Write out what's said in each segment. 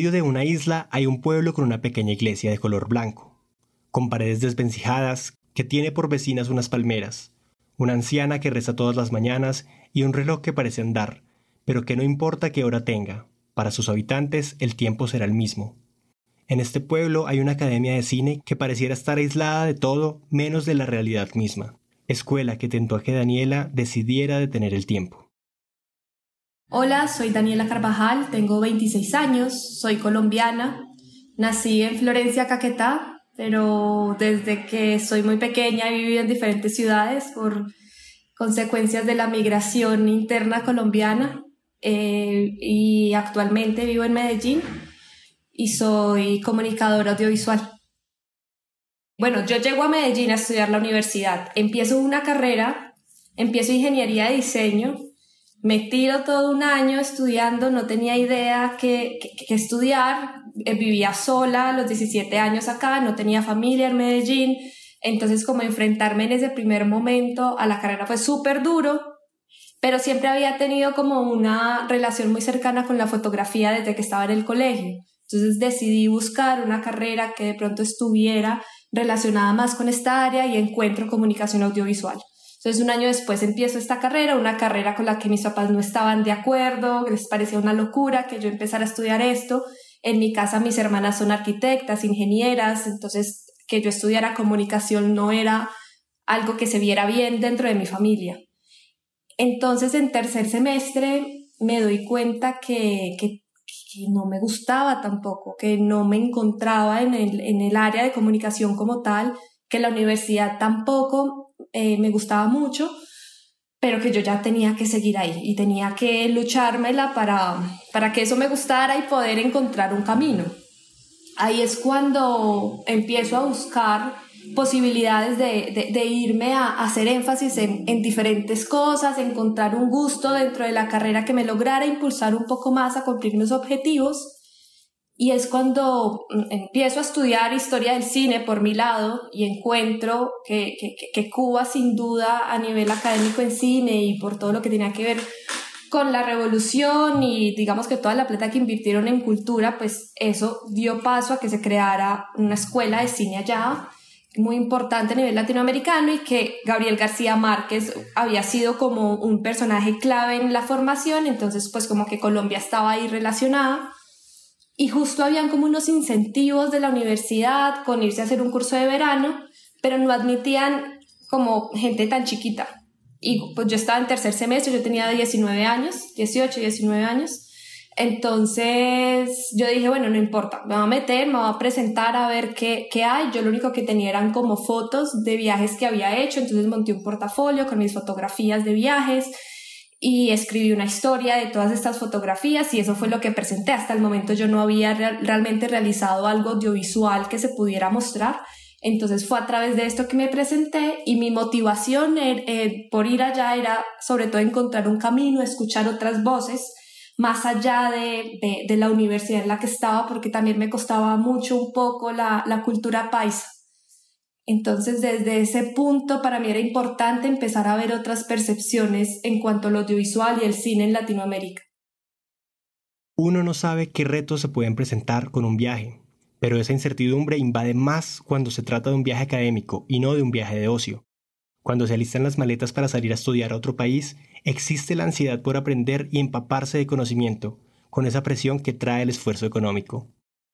Medio de una isla hay un pueblo con una pequeña iglesia de color blanco, con paredes desvencijadas, que tiene por vecinas unas palmeras, una anciana que reza todas las mañanas y un reloj que parece andar, pero que no importa qué hora tenga, para sus habitantes el tiempo será el mismo. En este pueblo hay una academia de cine que pareciera estar aislada de todo menos de la realidad misma, escuela que tentó a que Daniela decidiera detener el tiempo. Hola, soy Daniela Carvajal, tengo 26 años, soy colombiana, nací en Florencia, Caquetá, pero desde que soy muy pequeña he vivido en diferentes ciudades por consecuencias de la migración interna colombiana eh, y actualmente vivo en Medellín y soy comunicadora audiovisual. Bueno, yo llego a Medellín a estudiar la universidad, empiezo una carrera, empiezo ingeniería de diseño me tiro todo un año estudiando, no tenía idea qué que, estudiar, eh, vivía sola los 17 años acá, no tenía familia en Medellín, entonces como enfrentarme en ese primer momento a la carrera fue súper duro, pero siempre había tenido como una relación muy cercana con la fotografía desde que estaba en el colegio. Entonces decidí buscar una carrera que de pronto estuviera relacionada más con esta área y encuentro comunicación audiovisual. Entonces, un año después empiezo esta carrera, una carrera con la que mis papás no estaban de acuerdo, les parecía una locura que yo empezara a estudiar esto. En mi casa mis hermanas son arquitectas, ingenieras, entonces que yo estudiara comunicación no era algo que se viera bien dentro de mi familia. Entonces, en tercer semestre me doy cuenta que, que, no me gustaba tampoco, que no me encontraba en el, en el área de comunicación como tal, que la universidad tampoco eh, me gustaba mucho, pero que yo ya tenía que seguir ahí y tenía que luchármela para, para que eso me gustara y poder encontrar un camino. Ahí es cuando empiezo a buscar posibilidades de, de, irme a, hacer énfasis en, en, diferentes cosas, encontrar un gusto dentro de la carrera que me lograra impulsar un poco más a cumplir mis objetivos y es cuando mm, empiezo a estudiar historia del cine por mi lado y encuentro que, que, Cuba sin duda a nivel académico en cine y por todo lo que tenía que ver con la revolución y digamos que toda la plata que invirtieron en cultura, pues eso dio paso a que se creara una escuela de cine allá muy importante a nivel latinoamericano y que Gabriel García Márquez había sido como un personaje clave en la formación, entonces pues como que Colombia estaba ahí relacionada y justo habían como unos incentivos de la universidad con irse a hacer un curso de verano, pero no admitían como gente tan chiquita. Y pues yo estaba en tercer semestre, yo tenía 19 años, 18, 19 años. Entonces yo dije, bueno, no importa, me voy a meter, me voy a presentar a ver qué, qué hay. Yo lo único que tenía eran como fotos de viajes que había hecho, entonces monté un portafolio con mis fotografías de viajes y escribí una historia de todas estas fotografías y eso fue lo que presenté. Hasta el momento yo no había realmente realizado algo audiovisual que se pudiera mostrar. Entonces fue a través de esto que me presenté y mi motivación por ir allá era sobre todo encontrar un camino, escuchar otras voces más allá de, de, la universidad en la que estaba, porque también me costaba mucho un poco la, la cultura paisa. Entonces, desde ese punto, para mí era importante empezar a ver otras percepciones en cuanto al audiovisual y el cine en Latinoamérica. Uno no sabe qué retos se pueden presentar con un viaje, pero esa incertidumbre invade más cuando se trata de un viaje académico y no de un viaje de ocio. Cuando se alistan las maletas para salir a estudiar a otro país, existe la ansiedad por aprender y empaparse de conocimiento, con esa presión que trae el esfuerzo económico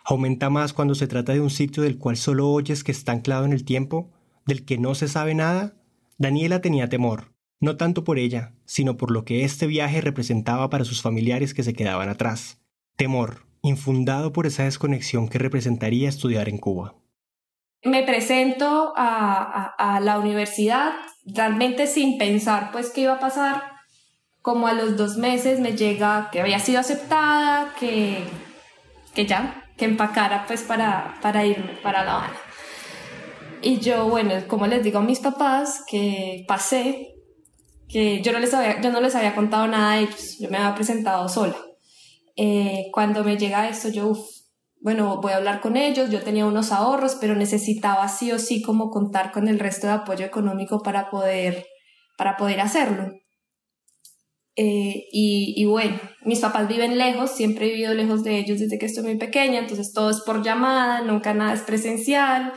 aumenta más cuando se trata de un sitio del cual solo oyes que está anclado en el tiempo, del que no se sabe nada. Daniela tenía temor, no tanto por ella, sino por lo que este viaje representaba para sus familiares que se quedaban atrás. Temor, infundado por esa desconexión que representaría estudiar en Cuba. Me presento a, la universidad realmente sin pensar pues qué iba a pasar. Como a los dos meses me llega que había sido aceptada, que, que ya, que empacara pues para, para irme para La Habana. Y yo, bueno, como les digo a mis papás, que pasé, que yo no les había, yo no les había contado nada a ellos, yo me había presentado sola. Eh, cuando me llega esto, yo, bueno, voy a hablar con ellos, yo tenía unos ahorros, pero necesitaba sí o sí como contar con el resto de apoyo económico para poder, para poder hacerlo. Eh, y, y, bueno, mis papás viven lejos, siempre he vivido lejos de ellos desde que estoy muy pequeña, entonces todo es por llamada, nunca nada es presencial.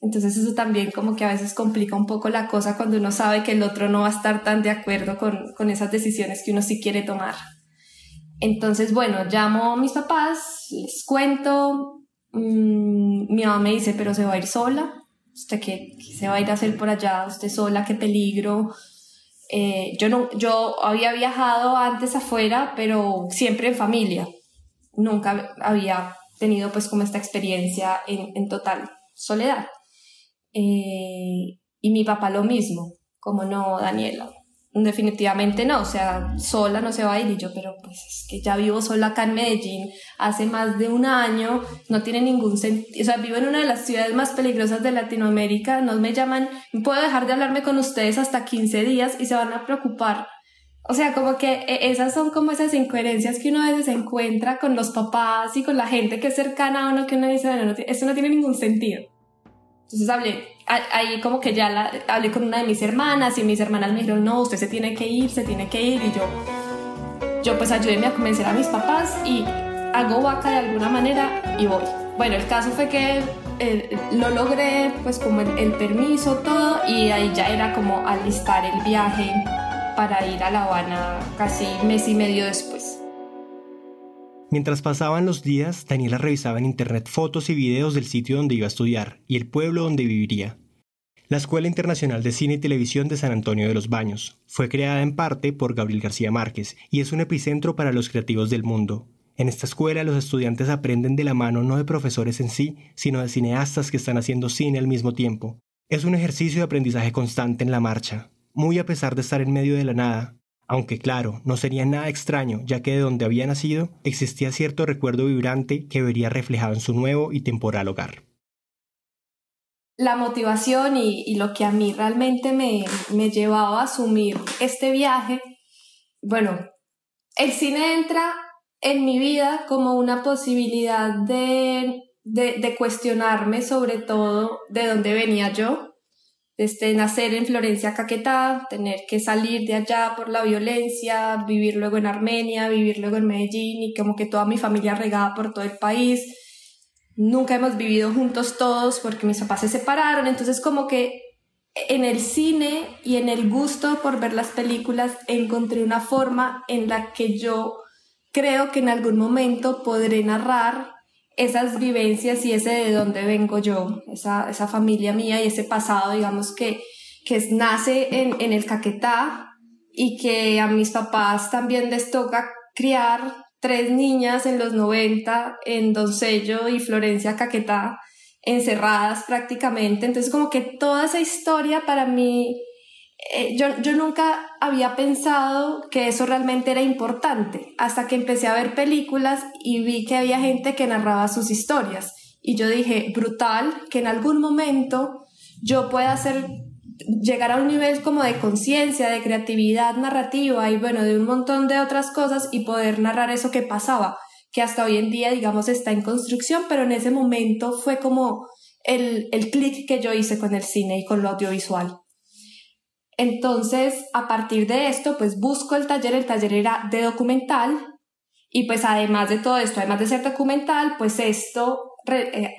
Entonces eso también como que a veces complica un poco la cosa cuando uno sabe que el otro no va a estar tan de acuerdo con, con esas decisiones que uno sí quiere tomar. Entonces, bueno, llamo a mis papás, les cuento, mmm, mi mamá me dice, pero se va a ir sola, ¿usted qué, qué, se va a ir a hacer por allá? ¿Usted sola? ¿Qué peligro? Eh, yo, no, yo había viajado antes afuera, pero siempre en familia. Nunca había tenido pues como esta experiencia en, en total soledad. Eh, y mi papá lo mismo, como no, Daniela, definitivamente no, o sea, sola no se va a ir y yo, pero pues es que ya vivo sola acá en Medellín hace más de un año, no tiene ningún sentido, o sea, vivo en una de las ciudades más peligrosas de Latinoamérica, no me llaman, puedo dejar de hablarme con ustedes hasta 15 días y se van a preocupar. O sea, como que e, esas son como esas incoherencias que uno a veces encuentra con los papás y con la gente que es cercana a uno que uno dice, bueno, no, esto no tiene ningún sentido. Entonces hablé, ahí como que ya la, hablé con una de mis hermanas y mis hermanas me dijeron, no, usted se tiene que ir, se tiene que ir. Y yo, yo pues ayúdeme a convencer a mis papás y hago vaca de alguna manera y voy. Bueno, el caso fue que eh, lo logré, pues como el, el, permiso, todo, y ahí ya era como alistar el viaje para ir a La Habana casi mes y medio después. Mientras pasaban los días, Daniela revisaba en internet fotos y videos del sitio donde iba a estudiar y el pueblo donde viviría. La Escuela Internacional de Cine y Televisión de San Antonio de los Baños fue creada en parte por Gabriel García Márquez y es un epicentro para los creativos del mundo. En esta escuela los estudiantes aprenden de la mano no de profesores en sí, sino de cineastas que están haciendo cine al mismo tiempo. Es un ejercicio de aprendizaje constante en la marcha, muy a pesar de estar en medio de la nada, aunque claro, no sería nada extraño, ya que de donde había nacido existía cierto recuerdo vibrante que vería reflejado en su nuevo y temporal hogar. La motivación y, lo que a mí realmente me, me llevaba a asumir este viaje, bueno, el cine entra en mi vida como una posibilidad de, de, de cuestionarme sobre todo de dónde venía yo, este, nacer en Florencia, Caquetá, tener que salir de allá por la violencia, vivir luego en Armenia, vivir luego en Medellín y como que toda mi familia regada por todo el país. Nunca hemos vivido juntos todos porque mis papás se separaron, entonces como que en el cine y en el gusto por ver las películas encontré una forma en la que yo creo que en algún momento podré narrar esas vivencias y ese de dónde vengo yo, esa, esa familia mía y ese pasado, digamos, que, que nace en, en el Caquetá y que a mis papás también les toca criar tres niñas en los 90 en Doncello y Florencia Caquetá, encerradas prácticamente. Entonces como que toda esa historia para mí eh, yo, yo nunca había pensado que eso realmente era importante hasta que empecé a ver películas y vi que había gente que narraba sus historias. Y yo dije, brutal, que en algún momento yo pueda hacer, llegar a un nivel como de conciencia, de creatividad narrativa y bueno, de un montón de otras cosas y poder narrar eso que pasaba, que hasta hoy en día, digamos, está en construcción, pero en ese momento fue como el, el clic que yo hice con el cine y con lo audiovisual. Entonces, a partir de esto, pues busco el taller, el taller era de documental y pues además de todo esto, además de ser documental, pues esto, eh,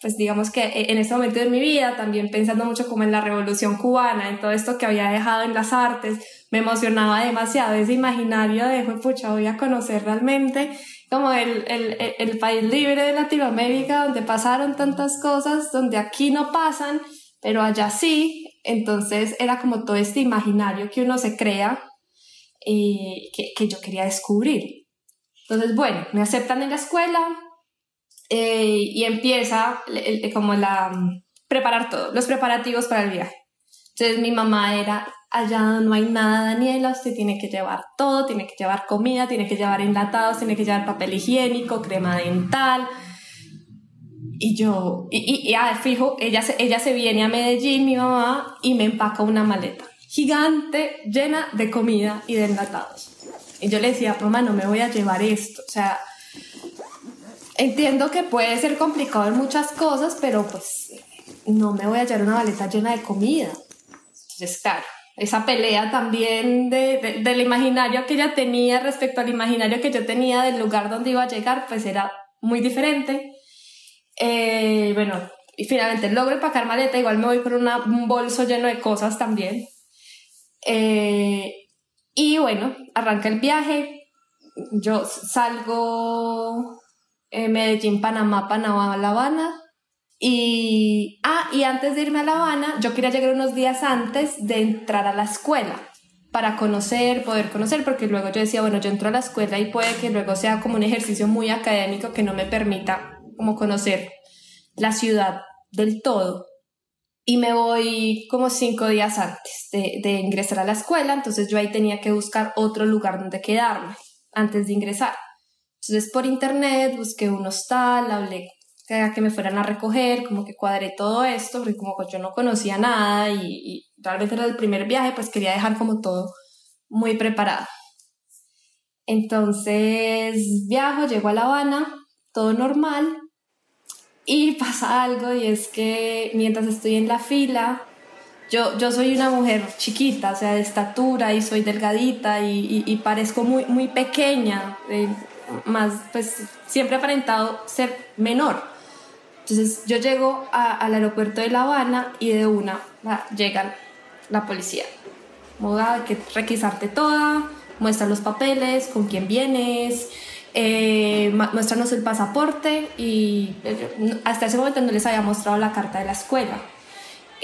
pues digamos que en ese momento de mi vida, también pensando mucho como en la revolución cubana, en todo esto que había dejado en las artes, me emocionaba demasiado. Ese imaginario de, pucha, voy a conocer realmente como el, el, el país libre de Latinoamérica, donde pasaron tantas cosas, donde aquí no pasan, pero allá sí, entonces era como todo este imaginario que uno se crea eh, que, yo quería descubrir. Entonces, bueno, me aceptan en la escuela eh, y empieza como la preparar todo, los preparativos para el viaje. Entonces mi mamá era, allá no hay nada, Daniela, usted tiene que llevar todo, tiene que llevar comida, tiene que llevar enlatados, tiene que llevar papel higiénico, crema dental. Y yo, y, y, ah, fijo, ella se, ella se viene a Medellín, mi mamá, y me empaca una maleta gigante llena de comida y de enlatados. Y yo le decía, mamá, no me voy a llevar esto. O sea, entiendo que puede ser complicado en muchas cosas, pero pues no me voy a llevar una maleta llena de comida. Entonces, claro, esa pelea también de, del imaginario que ella tenía respecto al imaginario que yo tenía del lugar donde iba a llegar, pues era muy diferente. Eh, bueno, y finalmente logro empacar maleta, igual me voy con un bolso lleno de cosas también. Eh, y bueno, arranca el viaje. Yo salgo en Medellín, Panamá, Panamá, La Habana. Y, ah, y antes de irme a La Habana, yo quería llegar unos días antes de entrar a la escuela para conocer, poder conocer, porque luego yo decía, bueno, yo entro a la escuela y puede que luego sea como un ejercicio muy académico que no me permita como conocer la ciudad del todo y me voy como cinco días antes de, ingresar a la escuela, entonces yo ahí tenía que buscar otro lugar donde quedarme antes de ingresar. Entonces por internet busqué un hostal, hablé que me fueran a recoger, como que cuadré todo esto, porque como yo no conocía nada y, y realmente era el primer viaje, pues quería dejar como todo muy preparado. Entonces viajo, llego a La Habana, todo normal, y pasa algo y es que mientras estoy en la fila, yo, yo soy una mujer chiquita, o sea, de estatura y soy delgadita y, y, parezco muy, muy pequeña, eh, más, pues siempre he aparentado ser menor. Entonces yo llego al aeropuerto de La Habana y de una llegan la policía. Moda que requisarte toda, muestra los papeles, con quién vienes, eh, muéstranos el pasaporte y eh, hasta ese momento no les había mostrado la carta de la escuela.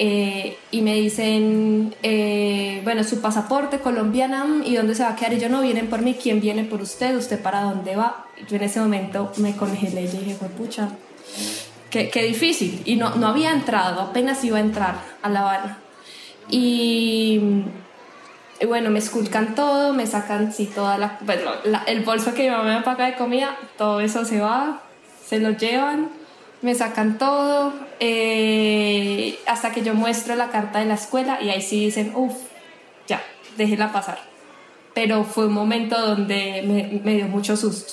Eh, y me dicen, eh, bueno, su pasaporte colombiana y dónde se va a quedar. Y yo no, vienen por mí, ¿quién viene por usted? ¿Usted para dónde va? Yo en ese momento me congelé y dije, pucha, qué, qué difícil. Y no, no había entrado, apenas iba a entrar a La Habana. Y y bueno, me esculcan todo, me sacan sí, toda la, bueno, el bolso que mi mamá me paga de comida, todo eso se va, se lo llevan, me sacan todo, eh, hasta que yo muestro la carta de la escuela y ahí sí dicen, uff, ya, déjela pasar. Pero fue un momento donde me, me, dio mucho susto.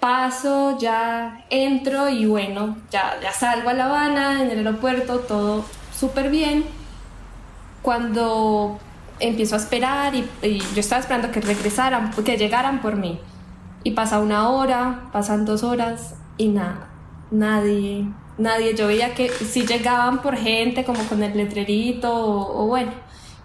Paso, ya entro y bueno, ya, ya salgo a La Habana, en el aeropuerto, todo súper bien. Cuando empiezo a esperar y, yo estaba esperando que regresaran, que llegaran por mí. Y pasa una hora, pasan dos horas y nada, nadie, nadie. Yo veía que si llegaban por gente como con el letrerito o, bueno,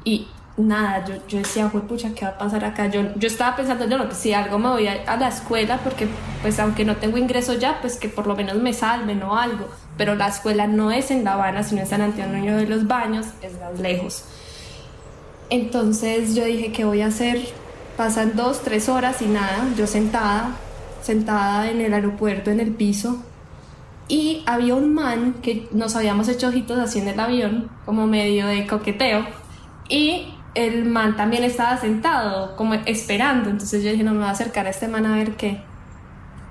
y nada, yo, yo decía, pucha, ¿qué va a pasar acá? Yo, yo estaba pensando, yo no, pues si algo me voy a, a, la escuela porque pues aunque no tengo ingreso ya, pues que por lo menos me salven o algo. Pero la escuela no es en La Habana, sino en San Antonio de los Baños, es más lejos. Entonces yo dije, ¿qué voy a hacer? Pasan dos, tres horas y nada, yo sentada, sentada en el aeropuerto, en el piso, y había un man que nos habíamos hecho ojitos así en el avión, como medio de coqueteo, y el man también estaba sentado, como esperando, entonces yo dije, no me voy a acercar a este man a ver qué.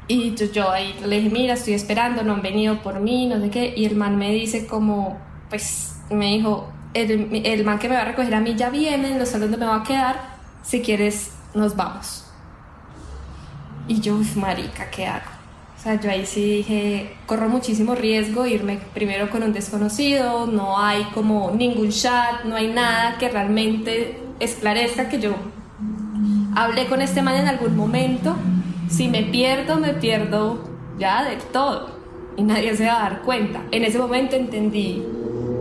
Y yo, yo ahí le dije, mira, estoy esperando, no han venido por mí, no sé qué, y el man me dice como, pues, me dijo, el, el, man que me va a recoger a mí ya viene, no sé dónde me va a quedar, si quieres nos vamos. Y yo, marica, ¿qué hago? O sea, yo ahí sí dije, corro muchísimo riesgo irme primero con un desconocido, no hay como ningún chat, no hay nada que realmente esclarezca que yo hablé con este man en algún momento. Si me pierdo, me pierdo ya del todo y nadie se va a dar cuenta. En ese momento entendí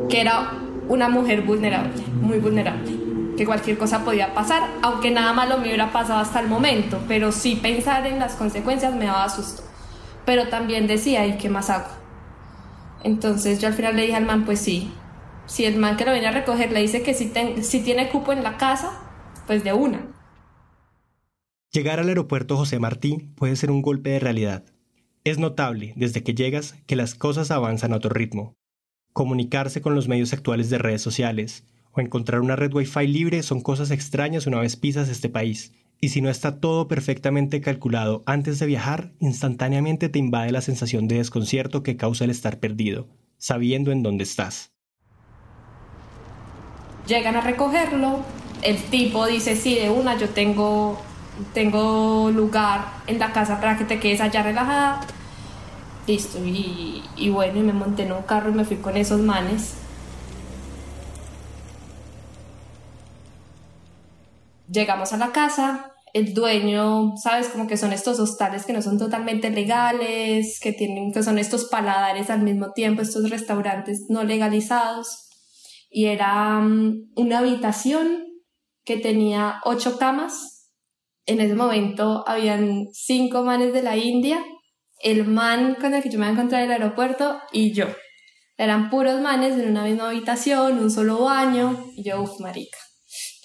que era una mujer vulnerable, muy vulnerable, que cualquier cosa podía pasar, aunque nada malo me hubiera pasado hasta el momento, pero sí pensar en las consecuencias me daba susto. Pero también decía, ¿y qué más hago? Entonces yo al final le dije al man, pues sí, si el man que lo venía a recoger le dice que si, si tiene cupo en la casa, pues de una. Llegar al aeropuerto José Martí puede ser un golpe de realidad. Es notable, desde que llegas, que las cosas avanzan a otro ritmo. Comunicarse con los medios actuales de redes sociales o encontrar una red Wi-Fi libre son cosas extrañas una vez pisas este país, y si no está todo perfectamente calculado antes de viajar, instantáneamente te invade la sensación de desconcierto que causa el estar perdido, sabiendo en dónde estás. Llegan a recogerlo, el tipo dice, sí, de una, yo tengo, tengo lugar en la casa para que te quedes allá relajada. Listo, y, bueno, y me monté en un carro y me fui con esos manes. Llegamos a la casa, el dueño, sabes, como que son estos hostales que no son totalmente legales, que tienen, que son estos paladares al mismo tiempo, estos restaurantes no legalizados. Y era mm, una habitación que tenía ocho camas. En ese momento habían cinco manes de la India, el man con el que yo me encontré en el aeropuerto y yo. Eran puros manes en una misma habitación, un solo baño. Y yo, uff, marica.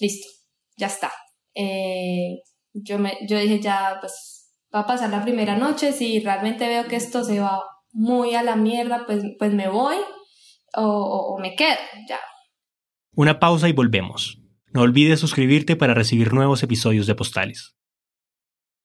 Listo ya está. Eh, yo, me, yo dije, ya, pues va a pasar la primera noche, si realmente veo que esto se va muy a la mierda, pues, pues me voy o, o me quedo, ya. Una pausa y volvemos. No olvides suscribirte para recibir nuevos episodios de Postales.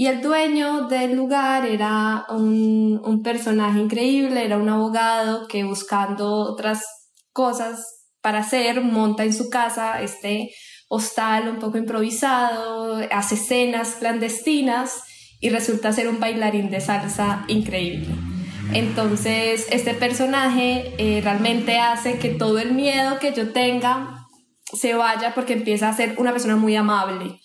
Y el dueño del lugar era un, un, personaje increíble, era un abogado que buscando otras cosas para hacer, monta en su casa este hostal un poco improvisado, hace escenas clandestinas y resulta ser un bailarín de salsa increíble. Entonces, este personaje eh, realmente hace que todo el miedo que yo tenga se vaya porque empieza a ser una persona muy amable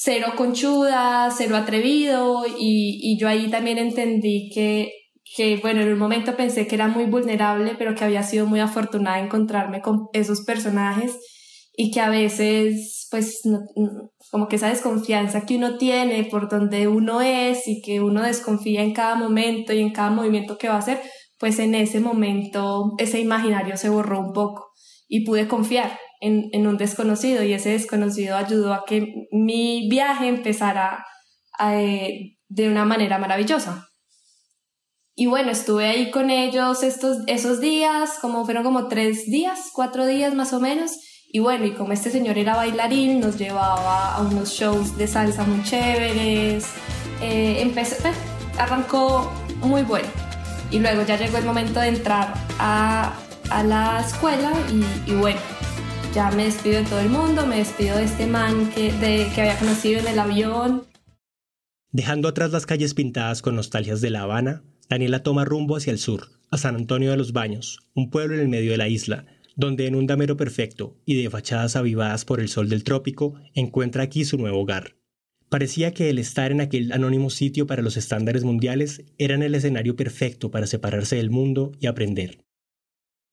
cero conchuda, cero atrevido y, y yo ahí también entendí que, que, bueno, en un momento pensé que era muy vulnerable, pero que había sido muy afortunada encontrarme con esos personajes y que a veces, pues, como que esa desconfianza que uno tiene por donde uno es y que uno desconfía en cada momento y en cada movimiento que va a hacer, pues en ese momento ese imaginario se borró un poco y pude confiar en, un desconocido y ese desconocido ayudó a que mi viaje empezara eh, de una manera maravillosa. Y bueno, estuve ahí con ellos estos, esos días, como fueron como tres días, cuatro días más o menos. Y bueno, y como este señor era bailarín, nos llevaba a unos shows de salsa muy chéveres. Eh, empecé, pues, arrancó muy bueno. Y luego ya llegó el momento de entrar a, a la escuela y, y bueno, ya me despido de todo el mundo, me despido de este man que, había conocido en el avión. Dejando atrás las calles pintadas con nostalgias de La Habana, Daniela toma rumbo hacia el sur, a San Antonio de los Baños, un pueblo en el medio de la isla, donde en un damero perfecto y de fachadas avivadas por el sol del trópico, encuentra aquí su nuevo hogar. Parecía que el estar en aquel anónimo sitio para los estándares mundiales era el escenario perfecto para separarse del mundo y aprender.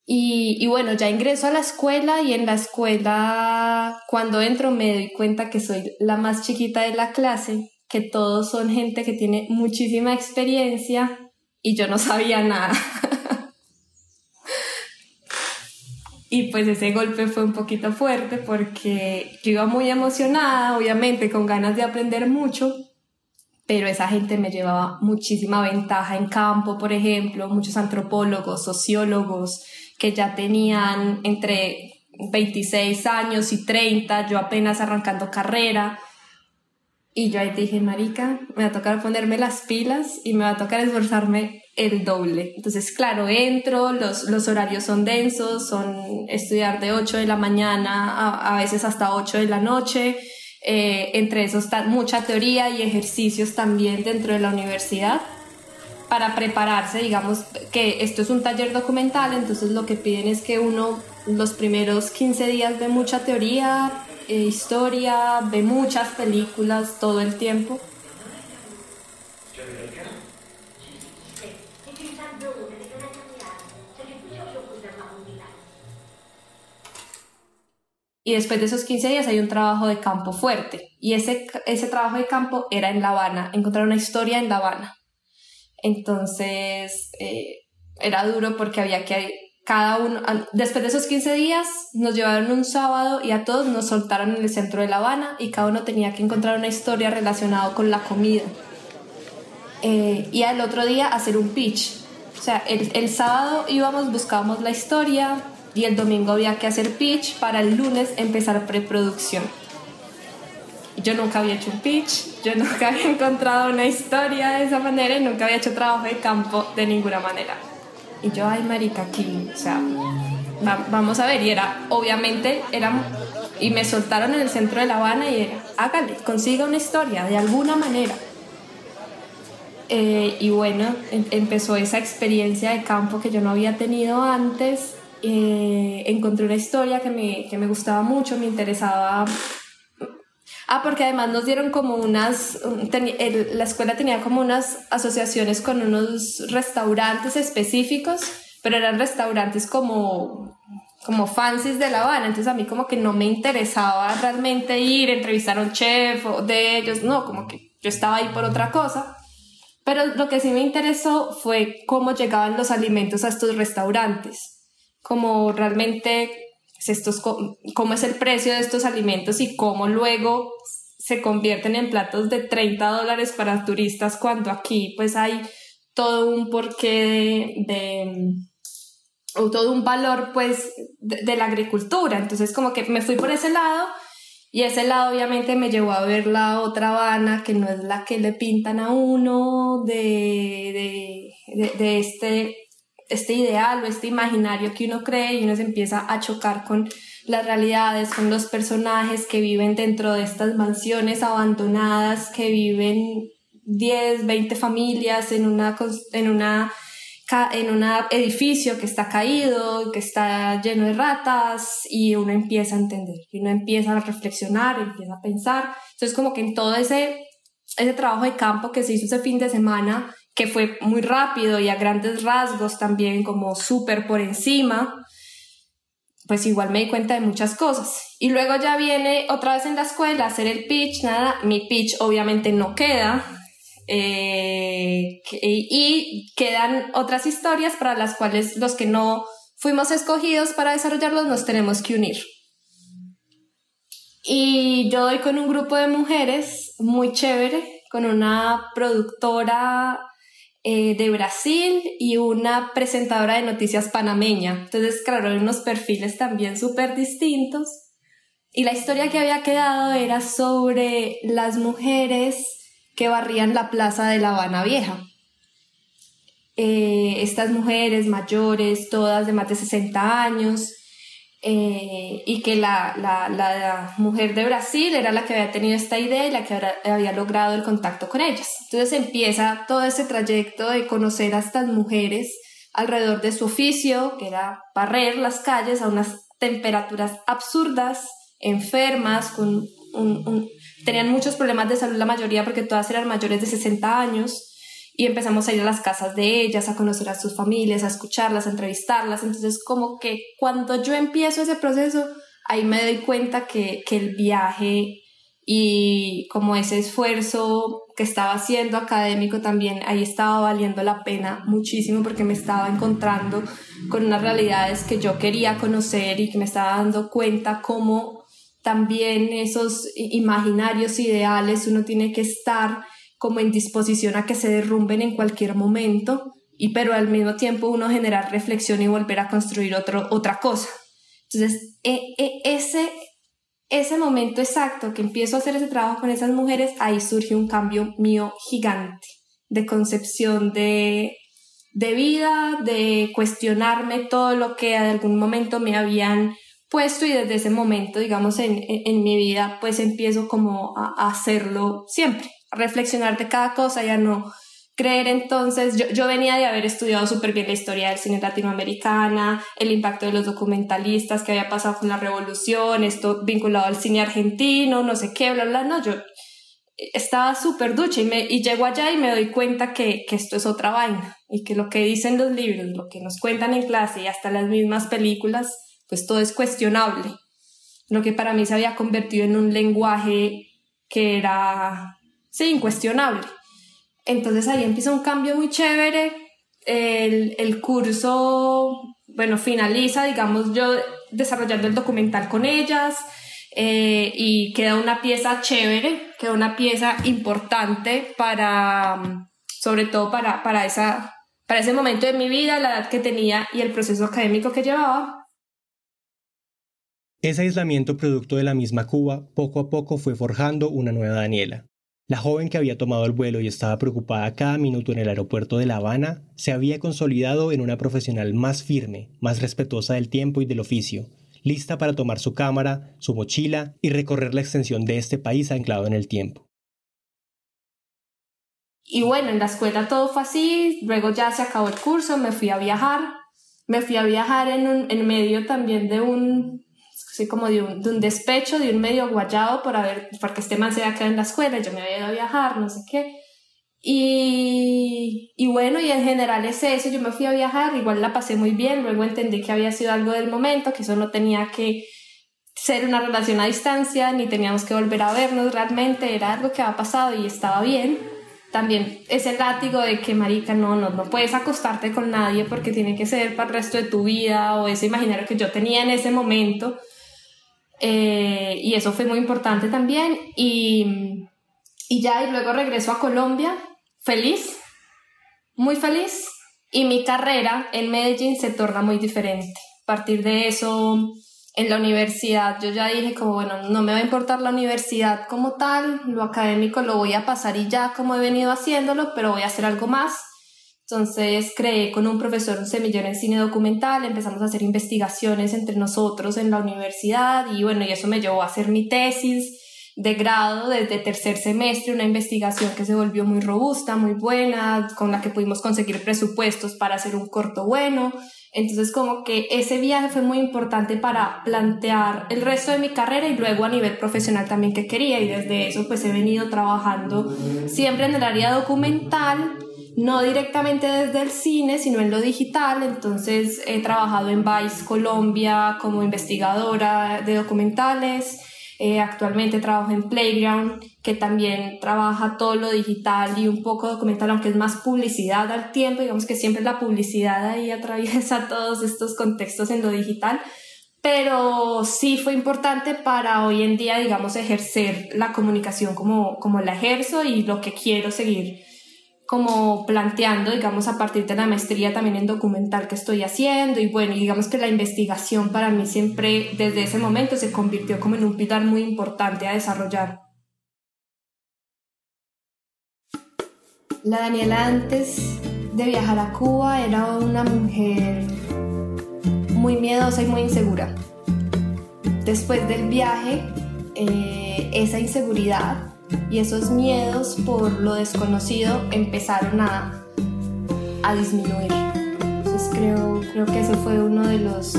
Y, bueno, ya ingreso a la escuela y en la escuela cuando entro me doy cuenta que soy la más chiquita de la clase, que todos son gente que tiene muchísima experiencia y yo no sabía nada. y pues ese golpe fue un poquito fuerte porque yo iba muy emocionada, obviamente con ganas de aprender mucho, pero esa gente me llevaba muchísima ventaja en campo, por ejemplo, muchos antropólogos, sociólogos, que ya tenían entre 26 años y 30, yo apenas arrancando carrera. Y yo ahí dije, marica, me va a tocar ponerme las pilas y me va a tocar esforzarme el doble. Entonces, claro, entro, los, los horarios son densos, son estudiar de 8 de la mañana a, a veces hasta 8 de la noche. Eh, entre eso está mucha teoría y ejercicios también dentro de la universidad para prepararse, digamos que esto es un taller documental, entonces lo que piden es que uno los primeros 15 días de mucha teoría, eh, historia, ve muchas películas todo el tiempo. Y después de esos 15 días hay un trabajo de campo fuerte. Y ese, ese trabajo de campo era en La Habana, encontrar una historia en La Habana. Entonces eh, era duro porque había que cada uno, después de esos 15 días nos llevaron un sábado y a todos nos soltaron en el centro de La Habana y cada uno tenía que encontrar una historia relacionada con la comida. Eh, y al otro día hacer un pitch. O sea, el, el sábado íbamos, buscábamos la historia, y el domingo había que hacer pitch para el lunes empezar preproducción. Yo nunca había hecho un pitch, yo nunca había encontrado una historia de esa manera y nunca había hecho trabajo de campo de ninguna manera. Y yo, ay, marica, aquí, o sea, vamos a ver. Y era, obviamente, era, y me soltaron en el centro de La Habana y era, hágale, consiga una historia de alguna manera. Eh, y bueno, em, empezó esa experiencia de campo que yo no había tenido antes eh, encontré una historia que me, que me gustaba mucho, me interesaba Ah, porque además nos dieron como unas, la escuela tenía como unas asociaciones con unos restaurantes específicos, pero eran restaurantes como, como fancies de La Habana, entonces a mí como que no me interesaba realmente ir, entrevistar a un chef o de ellos, no, como que yo estaba ahí por otra cosa. Pero lo que sí me interesó fue cómo llegaban los alimentos a estos restaurantes como realmente estos, cómo es el precio de estos alimentos y cómo luego se convierten en platos de 30 dólares para turistas cuando aquí pues hay todo un porqué de, o todo un valor pues de, la agricultura. Entonces como que me fui por ese lado y ese lado obviamente me llevó a ver la otra Habana que no es la que le pintan a uno de, de, de este este ideal o este imaginario que uno cree y uno se empieza a chocar con las realidades, con los personajes que viven dentro de estas mansiones abandonadas, que viven 10, 20 familias en una, en una en un edificio que está caído, que está lleno de ratas y uno empieza a entender, y uno empieza a reflexionar, empieza a pensar. Entonces como que en todo ese, ese trabajo de campo que se hizo ese fin de semana que fue muy rápido y a grandes rasgos también como súper por encima, pues igual me di cuenta de muchas cosas. Y luego ya viene otra vez en la escuela a hacer el pitch, nada, mi pitch obviamente no queda. Eh, y quedan otras historias para las cuales los que no fuimos escogidos para desarrollarlos nos tenemos que unir. Y yo doy con un grupo de mujeres muy chévere, con una productora eh, de Brasil y una presentadora de noticias panameña. Entonces, claro, unos perfiles también súper distintos. Y la historia que había quedado era sobre las mujeres que barrían la plaza de La Habana Vieja. Eh, estas mujeres mayores, todas de más de 60 años, eh, y que la, la, mujer de Brasil era la que había tenido esta idea y la que había logrado el contacto con ellas. Entonces empieza todo ese trayecto de conocer a estas mujeres alrededor de su oficio, que era barrer las calles a unas temperaturas absurdas, enfermas, con un, tenían muchos problemas de salud la mayoría porque todas eran mayores de 60 años y empezamos a ir a las casas de ellas, a conocer a sus familias, a escucharlas, a entrevistarlas. Entonces, como que cuando yo empiezo ese proceso, ahí me doy cuenta que, que el viaje y como ese esfuerzo que estaba haciendo académico también, ahí estaba valiendo la pena muchísimo porque me estaba encontrando con unas realidades que yo quería conocer y que me estaba dando cuenta cómo también esos imaginarios ideales uno tiene que estar como en disposición a que se derrumben en cualquier momento, y pero al mismo tiempo uno generar reflexión y volver a construir otro, otra cosa. Entonces, e, e, ese, ese momento exacto que empiezo a hacer ese trabajo con esas mujeres, ahí surge un cambio mío gigante de concepción de, de vida, de cuestionarme todo lo que en algún momento me habían puesto y desde ese momento, digamos, en, en, mi vida, pues empiezo como a hacerlo siempre reflexionar de cada cosa, ya no creer entonces, yo, yo venía de haber estudiado súper bien la historia del cine latinoamericana, el impacto de los documentalistas que había pasado con la revolución, esto vinculado al cine argentino, no sé qué, bla, bla, no, yo estaba súper ducha y, me, y llego allá y me doy cuenta que, que esto es otra vaina y que lo que dicen los libros, lo que nos cuentan en clase y hasta las mismas películas, pues todo es cuestionable. Lo que para mí se había convertido en un lenguaje que era, sí, incuestionable. Entonces ahí empieza un cambio muy chévere. El, el curso, bueno, finaliza, digamos, yo desarrollando el documental con ellas eh, y queda una pieza chévere, queda una pieza importante para, sobre todo para, para, esa, para ese momento de mi vida, la edad que tenía y el proceso académico que llevaba. Ese aislamiento producto de la misma Cuba poco a poco fue forjando una nueva Daniela. La joven que había tomado el vuelo y estaba preocupada cada minuto en el aeropuerto de La Habana se había consolidado en una profesional más firme, más respetuosa del tiempo y del oficio, lista para tomar su cámara, su mochila y recorrer la extensión de este país anclado en el tiempo. Y bueno, en la escuela todo fue así, luego ya se acabó el curso, me fui a viajar, me fui a viajar en, medio también de un, así como de un, de un despecho, de un medio guayado por haber, porque este man se había quedado en la escuela, yo me había ido a viajar, no sé qué. Y, y bueno, y en general es eso, yo me fui a viajar, igual la pasé muy bien, luego entendí que había sido algo del momento, que eso no tenía que ser una relación a distancia, ni teníamos que volver a vernos realmente, era algo que había pasado y estaba bien. También ese látigo de que, marica, no, no, no puedes acostarte con nadie porque tiene que ser para el resto de tu vida, o ese imaginario que yo tenía en ese momento, eh, y eso fue muy importante también. Y, y ya, y luego regreso a Colombia, feliz, muy feliz. Y mi carrera en Medellín se torna muy diferente. A partir de eso, en la universidad, yo ya dije como, bueno, no me va a importar la universidad como tal, lo académico lo voy a pasar y ya como he venido haciéndolo, pero voy a hacer algo más entonces creé con un profesor un semillero en cine documental, empezamos a hacer investigaciones entre nosotros en la universidad y bueno, y eso me llevó a hacer mi tesis de grado desde tercer semestre, una investigación que se volvió muy robusta, muy buena, con la que pudimos conseguir presupuestos para hacer un corto bueno. Entonces como que ese viaje fue muy importante para plantear el resto de mi carrera y luego a nivel profesional también que quería y desde eso pues he venido trabajando siempre en el área documental no directamente desde el cine, sino en lo digital. Entonces he trabajado en Vice Colombia como investigadora de documentales. Eh, actualmente trabajo en Playground, que también trabaja todo lo digital y un poco documental, aunque es más publicidad al tiempo. Digamos que siempre la publicidad ahí atraviesa todos estos contextos en lo digital. Pero sí fue importante para hoy en día, digamos, ejercer la comunicación como, como la ejerzo y lo que quiero seguir como planteando, digamos, a partir de la maestría también en documental que estoy haciendo y bueno, digamos que la investigación para mí siempre desde ese momento se convirtió como en un pilar muy importante a desarrollar. La Daniela antes de viajar a Cuba era una mujer muy miedosa y muy insegura. Después del viaje, eh, esa inseguridad y esos miedos por lo desconocido empezaron a, a disminuir. Entonces creo, creo que ese fue uno de los,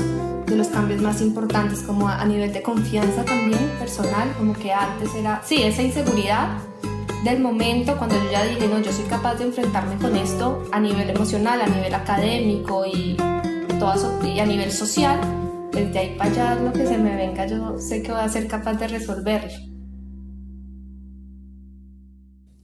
de los cambios más importantes, como a, nivel de confianza también personal, como que antes era, sí, esa inseguridad del momento cuando yo ya dije, no, yo soy capaz de enfrentarme con esto a nivel emocional, a nivel académico y, todo, y a nivel social, desde ahí para allá lo que se me venga, yo sé que voy a ser capaz de resolverlo.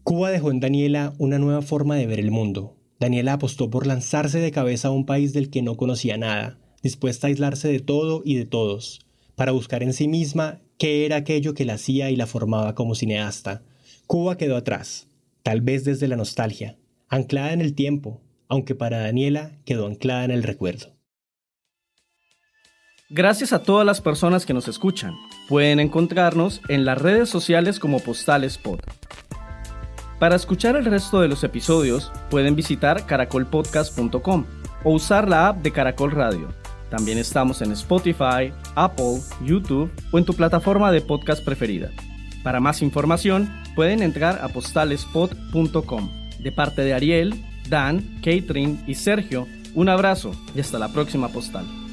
Cuba dejó en Daniela una nueva forma de ver el mundo. Daniela apostó por lanzarse de cabeza a un país del que no conocía nada, dispuesta a aislarse de todo y de todos, para buscar en sí misma qué era aquello que la hacía y la formaba como cineasta. Cuba quedó atrás, tal vez desde la nostalgia, anclada en el tiempo, aunque para Daniela quedó anclada en el recuerdo. Gracias a todas las personas que nos escuchan. Pueden encontrarnos en las redes sociales como Postales Pod. Para escuchar el resto de los episodios, pueden visitar caracolpodcast.com o usar la app de Caracol Radio. También estamos en Spotify, Apple, YouTube o en tu plataforma de podcast preferida. Para más información, pueden entrar a postalespod.com. De parte de Ariel, Dan, Catherine y Sergio, un abrazo y hasta la próxima postal.